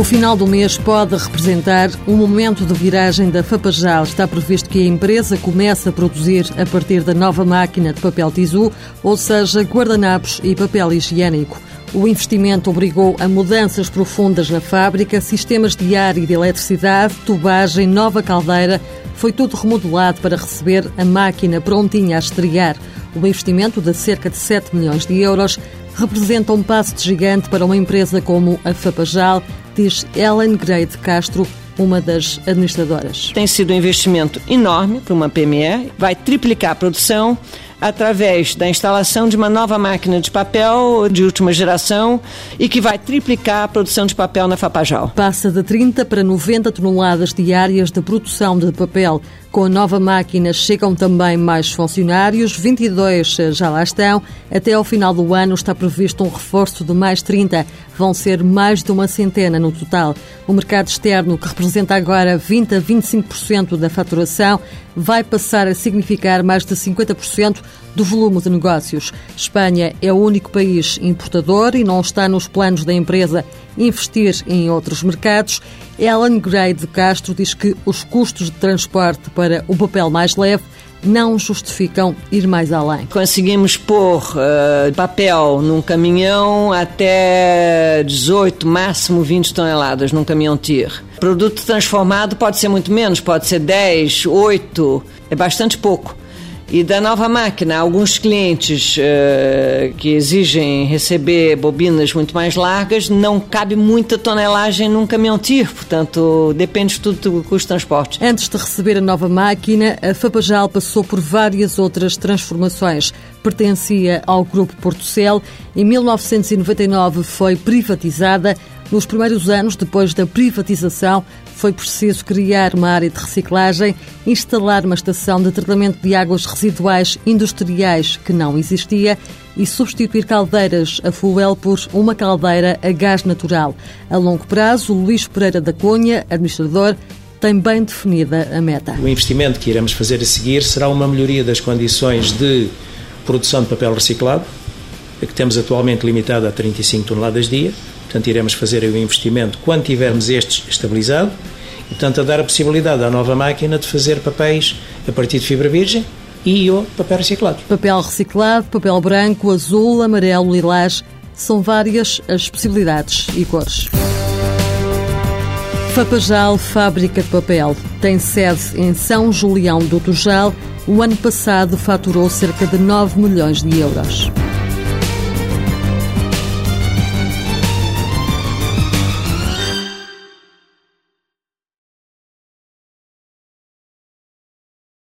O final do mês pode representar um momento de viragem da Fapajal. Está previsto que a empresa comece a produzir a partir da nova máquina de papel tisu, ou seja, guardanapos e papel higiênico. O investimento obrigou a mudanças profundas na fábrica, sistemas de ar e de eletricidade, tubagem, nova caldeira. Foi tudo remodelado para receber a máquina prontinha a estrear. O investimento de cerca de 7 milhões de euros representa um passo de gigante para uma empresa como a Fapajal, diz Ellen Grey de Castro, uma das administradoras. Tem sido um investimento enorme para uma PME, vai triplicar a produção através da instalação de uma nova máquina de papel de última geração e que vai triplicar a produção de papel na Fapajal. Passa de 30 para 90 toneladas diárias de produção de papel. Com a nova máquina chegam também mais funcionários, 22 já lá estão. Até ao final do ano está previsto um reforço de mais 30. Vão ser mais de uma centena no total. O mercado externo, que representa agora 20 a 25% da faturação, vai passar a significar mais de 50% do volume de negócios. Espanha é o único país importador e não está nos planos da empresa investir em outros mercados. Ellen Gray de Castro diz que os custos de transporte para o papel mais leve não justificam ir mais além. Conseguimos pôr uh, papel num caminhão até 18, máximo 20 toneladas num caminhão TIR. Produto transformado pode ser muito menos, pode ser 10, 8, é bastante pouco. E da nova máquina, alguns clientes uh, que exigem receber bobinas muito mais largas, não cabe muita tonelagem num caminhão TIR, portanto, depende tudo do custo de transporte. Antes de receber a nova máquina, a Fapajal passou por várias outras transformações. Pertencia ao Grupo Portocel. Em 1999 foi privatizada nos primeiros anos, depois da privatização, foi preciso criar uma área de reciclagem, instalar uma estação de tratamento de águas residuais industriais que não existia e substituir caldeiras a fuel por uma caldeira a gás natural. A longo prazo, Luís Pereira da Cunha, administrador, tem bem definida a meta. O investimento que iremos fazer a seguir será uma melhoria das condições de produção de papel reciclado, que temos atualmente limitada a 35 toneladas dia Portanto, iremos fazer o investimento quando tivermos este estabilizado portanto, a dar a possibilidade à nova máquina de fazer papéis a partir de fibra virgem e o papel reciclado. Papel reciclado, papel branco, azul, amarelo, lilás, são várias as possibilidades e cores. Fapajal Fábrica de Papel tem sede em São Julião do Tujal. O ano passado faturou cerca de 9 milhões de euros.